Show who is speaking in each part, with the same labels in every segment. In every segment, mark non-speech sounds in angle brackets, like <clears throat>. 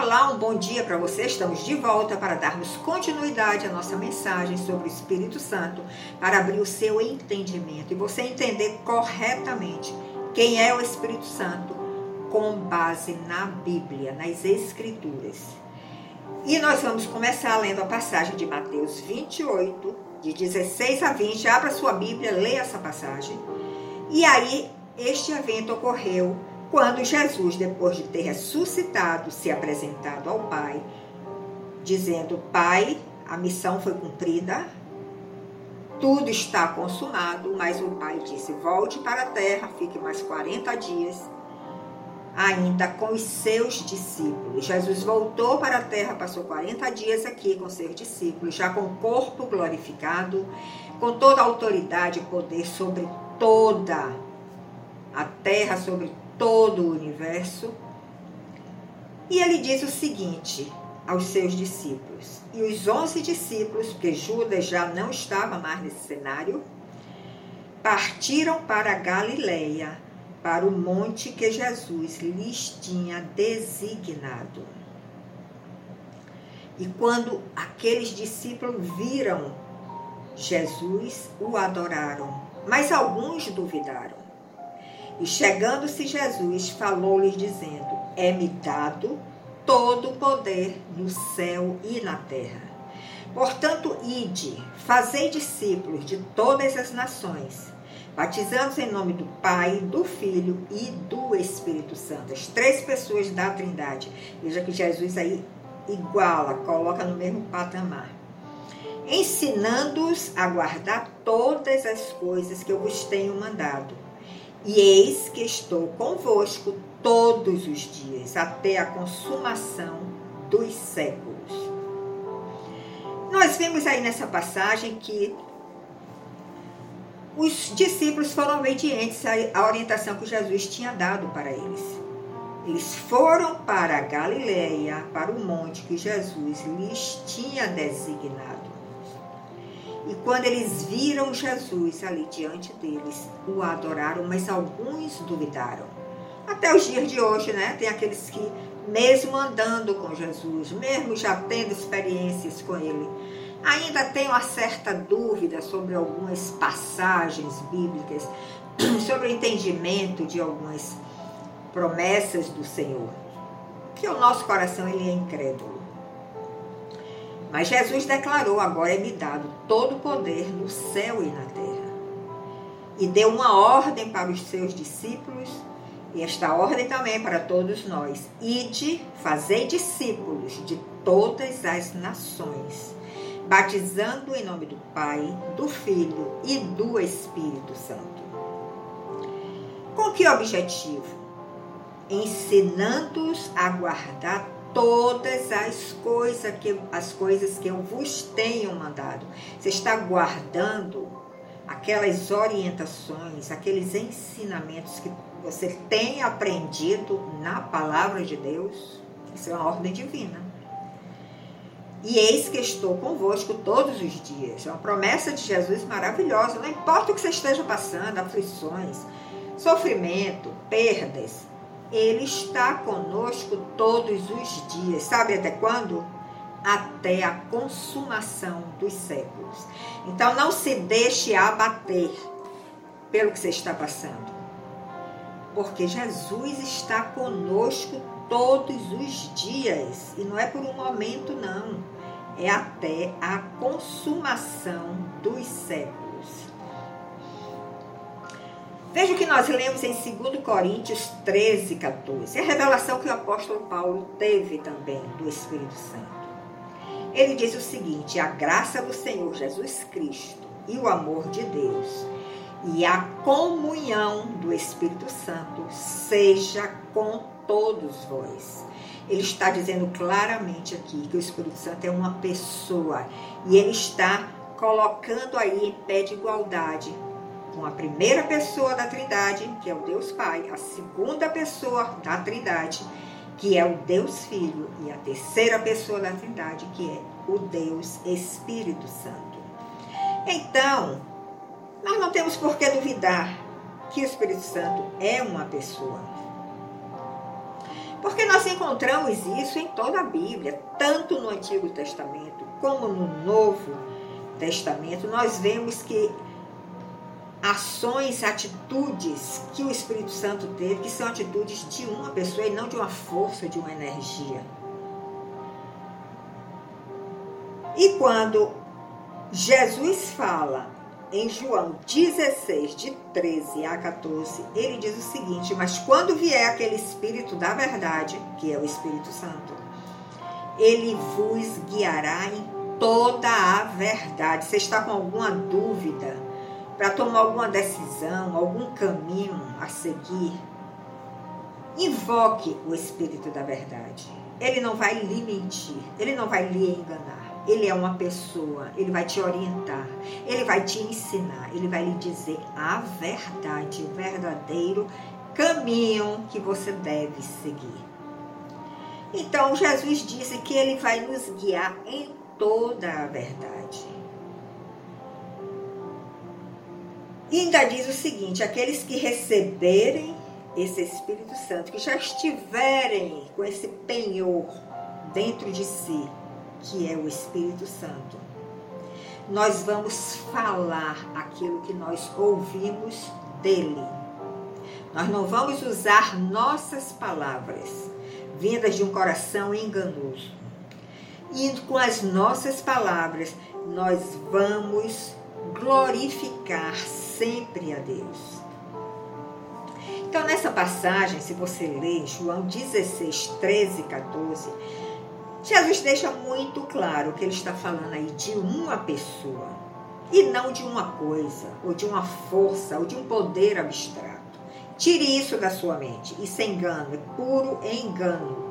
Speaker 1: Olá, um bom dia para você. Estamos de volta para darmos continuidade à nossa mensagem sobre o Espírito Santo, para abrir o seu entendimento e você entender corretamente quem é o Espírito Santo com base na Bíblia, nas Escrituras. E nós vamos começar lendo a passagem de Mateus 28, de 16 a 20. Abra sua Bíblia, leia essa passagem. E aí, este evento ocorreu quando Jesus, depois de ter ressuscitado, se apresentado ao Pai, dizendo: Pai, a missão foi cumprida, tudo está consumado, mas o Pai disse: Volte para a terra, fique mais 40 dias ainda com os seus discípulos. Jesus voltou para a terra, passou 40 dias aqui com seus discípulos, já com o corpo glorificado, com toda a autoridade e poder sobre toda a terra, sobre todo o universo. E ele diz o seguinte aos seus discípulos: E os onze discípulos, porque Judas já não estava mais nesse cenário, partiram para a Galileia, para o monte que Jesus lhes tinha designado. E quando aqueles discípulos viram Jesus, o adoraram, mas alguns duvidaram. E chegando-se Jesus, falou-lhes dizendo: É-me dado todo o poder no céu e na terra. Portanto, ide, fazei discípulos de todas as nações, batizando-os em nome do Pai, do Filho e do Espírito Santo. As três pessoas da Trindade. Veja que Jesus aí iguala, coloca no mesmo patamar. Ensinando-os a guardar todas as coisas que eu vos tenho mandado e eis que estou convosco todos os dias, até a consumação dos séculos. Nós vemos aí nessa passagem que os discípulos foram obedientes à orientação que Jesus tinha dado para eles. Eles foram para a Galileia, para o monte que Jesus lhes tinha designado. E quando eles viram Jesus ali diante deles, o adoraram, mas alguns duvidaram. Até os dias de hoje, né? Tem aqueles que, mesmo andando com Jesus, mesmo já tendo experiências com ele, ainda tem uma certa dúvida sobre algumas passagens bíblicas, <clears throat> sobre o entendimento de algumas promessas do Senhor. Que o nosso coração ele é incrédulo. Mas Jesus declarou: agora é me dado todo o poder no céu e na terra. E deu uma ordem para os seus discípulos, e esta ordem também para todos nós: ide, fazei discípulos de todas as nações, batizando em nome do Pai, do Filho e do Espírito Santo. Com que objetivo? Ensinando-os a guardar todas as coisas que as coisas que eu vos tenho mandado. Você está guardando aquelas orientações, aqueles ensinamentos que você tem aprendido na palavra de Deus. Isso é uma ordem divina. E eis que estou convosco todos os dias. É uma promessa de Jesus maravilhosa. Não importa o que você esteja passando, aflições, sofrimento, perdas, ele está conosco todos os dias. Sabe até quando? Até a consumação dos séculos. Então não se deixe abater pelo que você está passando. Porque Jesus está conosco todos os dias. E não é por um momento, não. É até a consumação dos séculos. Veja o que nós lemos em 2 Coríntios 13, 14. É a revelação que o apóstolo Paulo teve também do Espírito Santo. Ele diz o seguinte: a graça do Senhor Jesus Cristo e o amor de Deus e a comunhão do Espírito Santo seja com todos vós. Ele está dizendo claramente aqui que o Espírito Santo é uma pessoa e ele está colocando aí em pé de igualdade com a primeira pessoa da Trindade, que é o Deus Pai, a segunda pessoa da Trindade, que é o Deus Filho, e a terceira pessoa da Trindade, que é o Deus Espírito Santo. Então, nós não temos por que duvidar que o Espírito Santo é uma pessoa. Porque nós encontramos isso em toda a Bíblia, tanto no Antigo Testamento como no Novo Testamento. Nós vemos que ações, atitudes que o Espírito Santo teve, que são atitudes de uma pessoa e não de uma força, de uma energia. E quando Jesus fala em João 16, de 13 a 14, ele diz o seguinte: Mas quando vier aquele Espírito da verdade, que é o Espírito Santo, ele vos guiará em toda a verdade. Você está com alguma dúvida para tomar alguma decisão, algum caminho a seguir? Invoque o Espírito da verdade. Ele não vai lhe mentir, ele não vai lhe enganar. Ele é uma pessoa, ele vai te orientar, ele vai te ensinar, ele vai lhe dizer a verdade, o verdadeiro caminho que você deve seguir. Então, Jesus disse que ele vai nos guiar em toda a verdade. E ainda diz o seguinte: aqueles que receberem esse Espírito Santo, que já estiverem com esse penhor dentro de si, que é o Espírito Santo, nós vamos falar aquilo que nós ouvimos dele. Nós não vamos usar nossas palavras vindas de um coração enganoso. E com as nossas palavras, nós vamos glorificar sempre a Deus. Então, nessa passagem, se você ler João 16, 13 e 14, Jesus deixa muito claro que ele está falando aí de uma pessoa e não de uma coisa, ou de uma força, ou de um poder abstrato. Tire isso da sua mente. Isso é engano, é puro engano.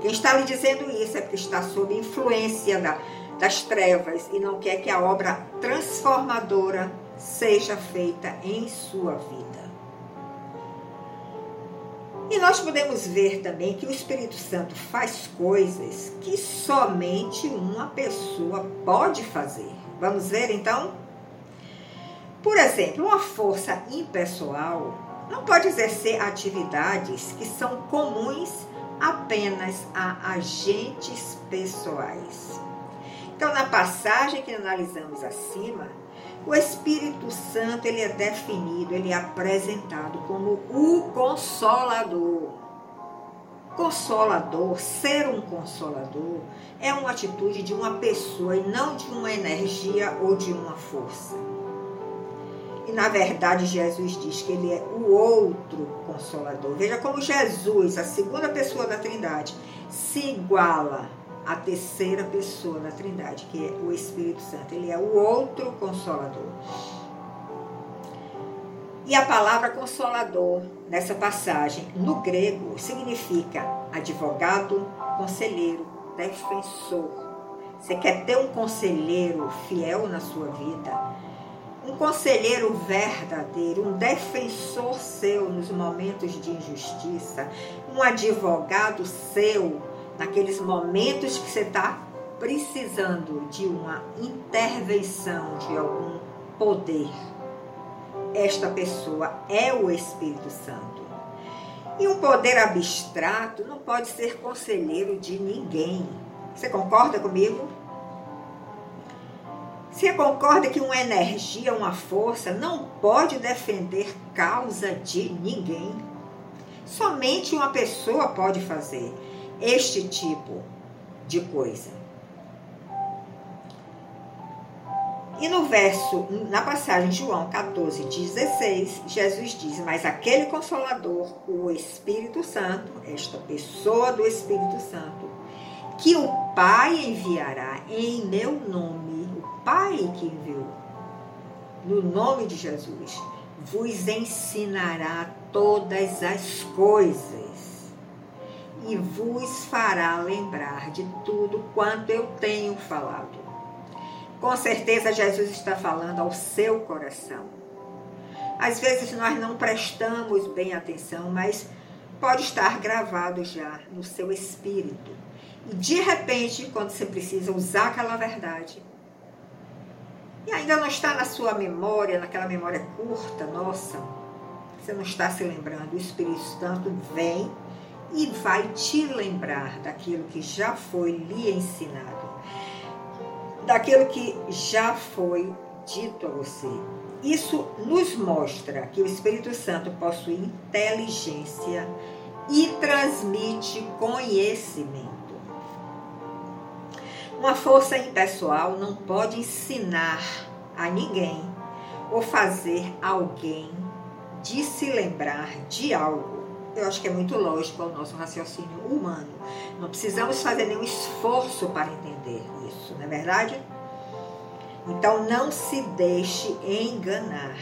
Speaker 1: Quem está lhe dizendo isso é porque está sob influência da, das trevas e não quer que a obra transformadora seja feita em sua vida. E nós podemos ver também que o Espírito Santo faz coisas que somente uma pessoa pode fazer. Vamos ver então? Por exemplo, uma força impessoal não pode exercer atividades que são comuns apenas a agentes pessoais. Então, na passagem que analisamos acima, o Espírito Santo ele é definido, ele é apresentado como o consolador. Consolador, ser um consolador, é uma atitude de uma pessoa e não de uma energia ou de uma força. E na verdade, Jesus diz que ele é o outro consolador. Veja como Jesus, a segunda pessoa da Trindade, se iguala a terceira pessoa da Trindade, que é o Espírito Santo. Ele é o outro consolador. E a palavra consolador, nessa passagem, no grego, significa advogado, conselheiro, defensor. Você quer ter um conselheiro fiel na sua vida? Um conselheiro verdadeiro, um defensor seu nos momentos de injustiça, um advogado seu naqueles momentos que você está precisando de uma intervenção de algum poder, esta pessoa é o Espírito Santo. E um poder abstrato não pode ser conselheiro de ninguém. Você concorda comigo? Você concorda que uma energia, uma força não pode defender causa de ninguém? Somente uma pessoa pode fazer este tipo de coisa. E no verso, na passagem João 14, 16, Jesus diz: Mas aquele consolador, o Espírito Santo, esta pessoa do Espírito Santo, que o Pai enviará em meu nome, o Pai que enviou, no nome de Jesus, vos ensinará todas as coisas e vos fará lembrar de tudo quanto eu tenho falado. Com certeza, Jesus está falando ao seu coração. Às vezes nós não prestamos bem atenção, mas pode estar gravado já no seu espírito. E de repente, quando você precisa usar aquela verdade, e ainda não está na sua memória, naquela memória curta, nossa, você não está se lembrando, o Espírito Santo vem e vai te lembrar daquilo que já foi lhe ensinado, daquilo que já foi dito a você. Isso nos mostra que o Espírito Santo possui inteligência e transmite conhecimento. Uma força impessoal não pode ensinar a ninguém ou fazer alguém de se lembrar de algo. Eu acho que é muito lógico ao nosso raciocínio humano. Não precisamos fazer nenhum esforço para entender isso, não é verdade? Então não se deixe enganar.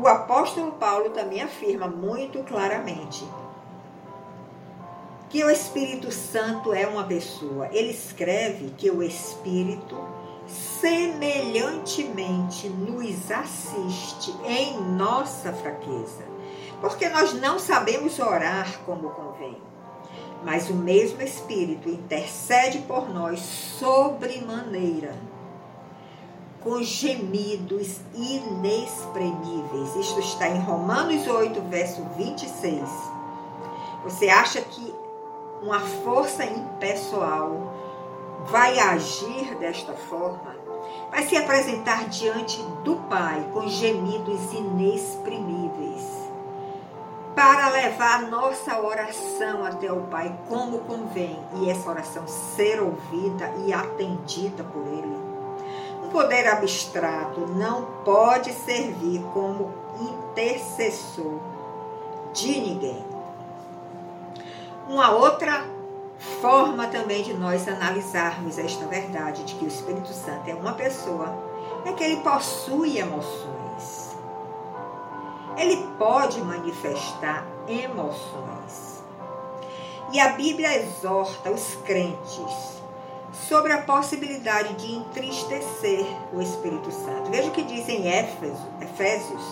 Speaker 1: O apóstolo Paulo também afirma muito claramente que o Espírito Santo é uma pessoa. Ele escreve que o Espírito semelhantemente nos assiste em nossa fraqueza, porque nós não sabemos orar como convém. Mas o mesmo Espírito intercede por nós sobremaneira, com gemidos inexprimíveis. Isto está em Romanos 8, verso 26. Você acha que uma força impessoal vai agir desta forma? Vai se apresentar diante do Pai com gemidos inexprimíveis para levar nossa oração até o Pai como convém e essa oração ser ouvida e atendida por Ele. Um poder abstrato não pode servir como intercessor de ninguém. Uma outra forma também de nós analisarmos esta verdade de que o Espírito Santo é uma pessoa é que ele possui emoções ele pode manifestar emoções. E a Bíblia exorta os crentes sobre a possibilidade de entristecer o Espírito Santo. Veja o que diz em Éfeso, Efésios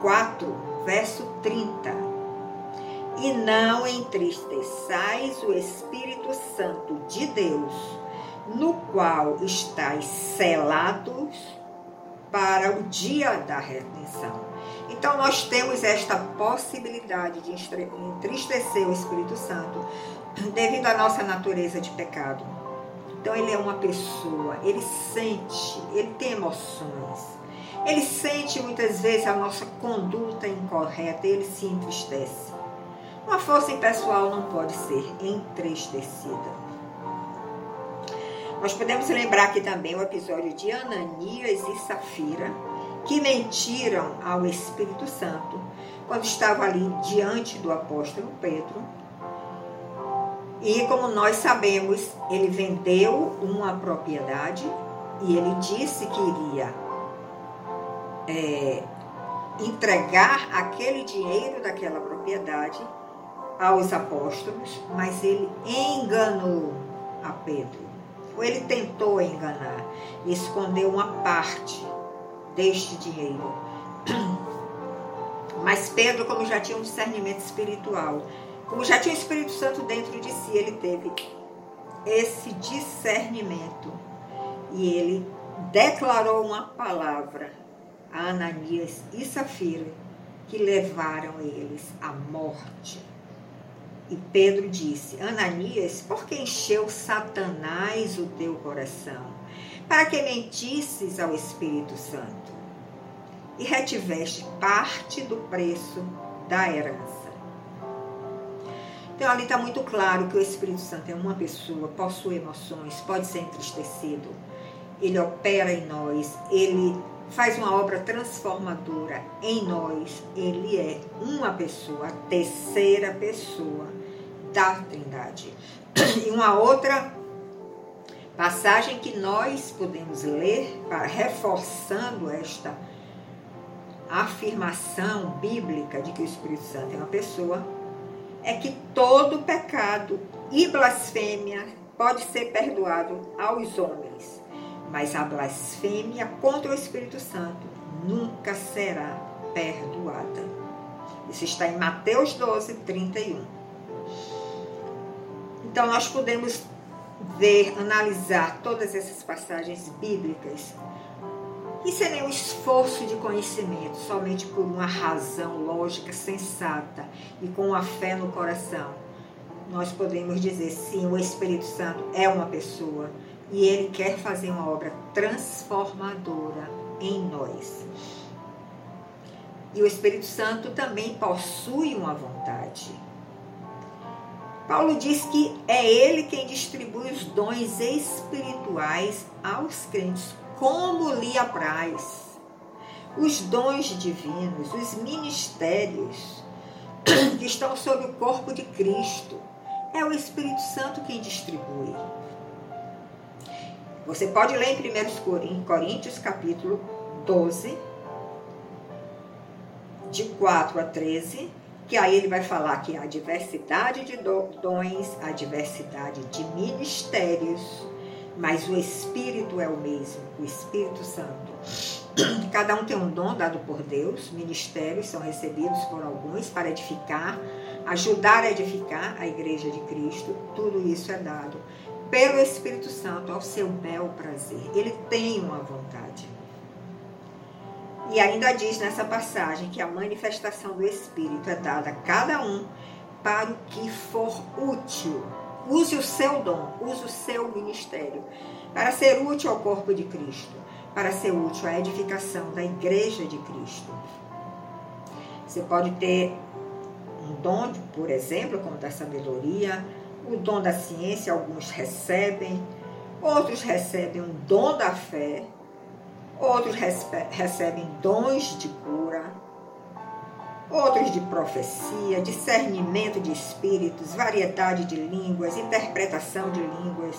Speaker 1: 4, verso 30. E não entristeçais o Espírito Santo de Deus, no qual estáis selados para o dia da redenção. Então nós temos esta possibilidade de entristecer o Espírito Santo devido à nossa natureza de pecado. Então ele é uma pessoa, ele sente, ele tem emoções. Ele sente muitas vezes a nossa conduta incorreta e ele se entristece. Uma força impessoal não pode ser entristecida. Nós podemos lembrar aqui também o episódio de Ananias e Safira, que mentiram ao Espírito Santo quando estava ali diante do apóstolo Pedro. E como nós sabemos, ele vendeu uma propriedade e ele disse que iria é, entregar aquele dinheiro daquela propriedade aos apóstolos, mas ele enganou a Pedro. Ou ele tentou enganar escondeu uma parte deste dinheiro. Mas Pedro, como já tinha um discernimento espiritual, como já tinha o Espírito Santo dentro de si, ele teve esse discernimento e ele declarou uma palavra a Ananias e Safira que levaram eles à morte. E Pedro disse: Ananias, por que encheu Satanás o teu coração? Para que mentisses ao Espírito Santo e retiveste parte do preço da herança. Então ali está muito claro que o Espírito Santo é uma pessoa, possui emoções, pode ser entristecido, ele opera em nós, ele faz uma obra transformadora em nós, ele é uma pessoa, a terceira pessoa da Trindade. <clears throat> E uma outra passagem que nós podemos ler para reforçando esta afirmação bíblica de que o Espírito Santo é uma pessoa é que todo pecado e blasfêmia pode ser perdoado aos homens, mas a blasfêmia contra o Espírito Santo nunca será perdoada. Isso está em Mateus 12, 31. Então, nós podemos ver, analisar todas essas passagens bíblicas e sem nenhum esforço de conhecimento, somente por uma razão lógica sensata e com uma fé no coração, nós podemos dizer sim, o Espírito Santo é uma pessoa e ele quer fazer uma obra transformadora em nós. E o Espírito Santo também possui uma vontade. Paulo diz que é ele quem distribui os dons espirituais aos crentes, como lhe apraz. Os dons divinos, os ministérios <clears throat> que estão sob o corpo de Cristo, é o Espírito Santo quem distribui. Você pode ler em 1 Coríntios, capítulo 12, de 4 a 13, que aí ele vai falar que há diversidade de dons, a diversidade de ministérios, mas o Espírito é o mesmo, o Espírito Santo. <clears throat> Cada um tem um dom dado por Deus, ministérios são recebidos por alguns para edificar, ajudar a edificar a igreja de Cristo, tudo isso é dado pelo Espírito Santo ao seu bel prazer. Ele tem uma vontade. E ainda diz nessa passagem que a manifestação do Espírito é dada a cada um para o que for útil. Use o seu dom, use o seu ministério para ser útil ao corpo de Cristo, para ser útil à edificação da igreja de Cristo. Você pode ter um dom, por exemplo, como da sabedoria, o dom da ciência, alguns recebem, outros recebem o dom da fé, outros recebem dons de cura, outros de profecia, discernimento de espíritos, variedade de línguas, interpretação de línguas.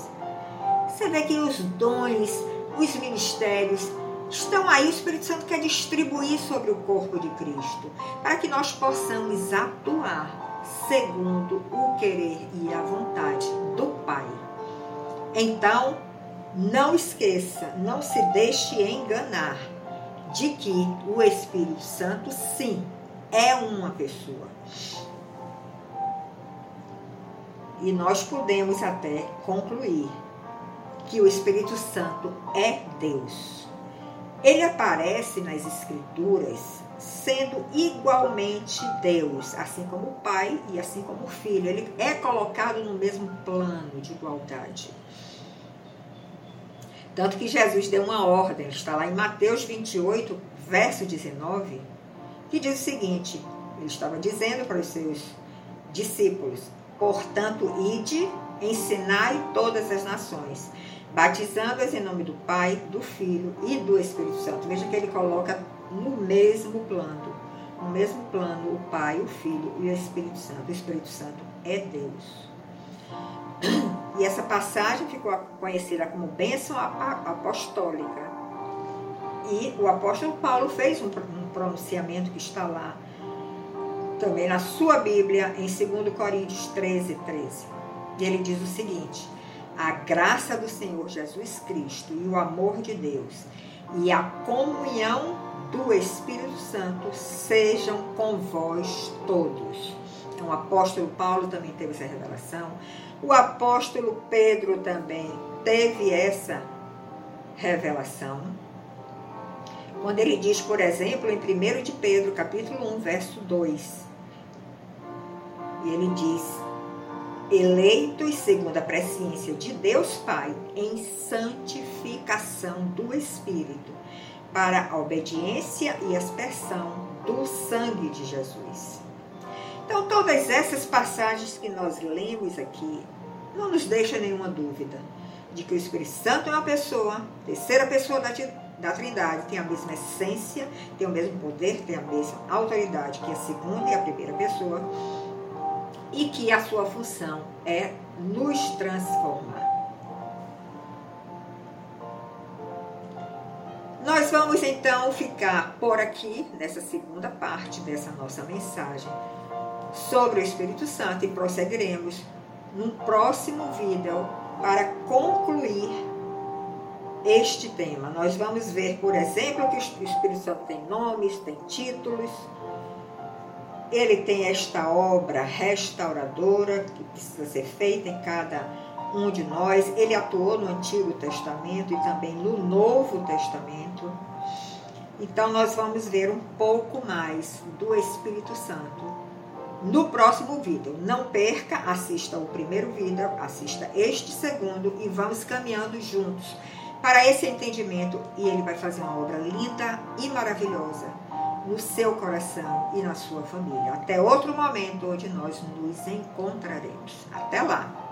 Speaker 1: Você vê que os dons, os ministérios estão aí, o Espírito Santo quer distribuir sobre o corpo de Cristo, para que nós possamos atuar segundo o querer e a vontade do Pai. Então, não esqueça, não se deixe enganar de que o Espírito Santo, sim, é uma pessoa. E nós podemos até concluir que o Espírito Santo é Deus. Ele aparece nas Escrituras sendo igualmente Deus, assim como o Pai e assim como o Filho. Ele é colocado no mesmo plano de igualdade. Tanto que Jesus deu uma ordem, está lá em Mateus 28, verso 19, que diz o seguinte: ele estava dizendo para os seus discípulos: Portanto, ide, ensinai todas as nações, batizando-as em nome do Pai, do Filho e do Espírito Santo. Veja que ele coloca no mesmo plano, no mesmo plano, o Pai, o Filho e o Espírito Santo. O Espírito Santo é Deus. E essa passagem ficou conhecida como bênção apostólica. E o apóstolo Paulo fez um pronunciamento que está lá também na sua Bíblia, em 2 Coríntios 13, 13. E ele diz o seguinte: A graça do Senhor Jesus Cristo e o amor de Deus e a comunhão do Espírito Santo sejam com vós todos. Então, o apóstolo Paulo também teve essa revelação. O apóstolo Pedro também teve essa revelação. Quando ele diz, por exemplo, em 1 de Pedro, capítulo 1, verso 2, e ele diz: eleitos segundo a presciência de Deus Pai, em santificação do Espírito, para a obediência e aspersão do sangue de Jesus. Então, todas essas passagens que nós lemos aqui não nos deixa nenhuma dúvida de que o Espírito Santo é uma pessoa, terceira pessoa da, da Trindade, tem a mesma essência, tem o mesmo poder, tem a mesma autoridade que a segunda e a primeira pessoa, e que a sua função é nos transformar. Nós vamos então ficar por aqui nessa segunda parte dessa nossa mensagem sobre o Espírito Santo e prosseguiremos num próximo vídeo para concluir este tema. Nós vamos ver, por exemplo, que o Espírito Santo tem nomes, tem títulos. Ele tem esta obra restauradora que precisa ser feita em cada um de nós. Ele atuou no Antigo Testamento e também no Novo Testamento. Então nós vamos ver um pouco mais do Espírito Santo no próximo vídeo. Não perca, assista o primeiro vídeo, assista este segundo e vamos caminhando juntos para esse entendimento e ele vai fazer uma obra linda e maravilhosa no seu coração e na sua família. Até outro momento onde nós nos encontraremos. Até lá!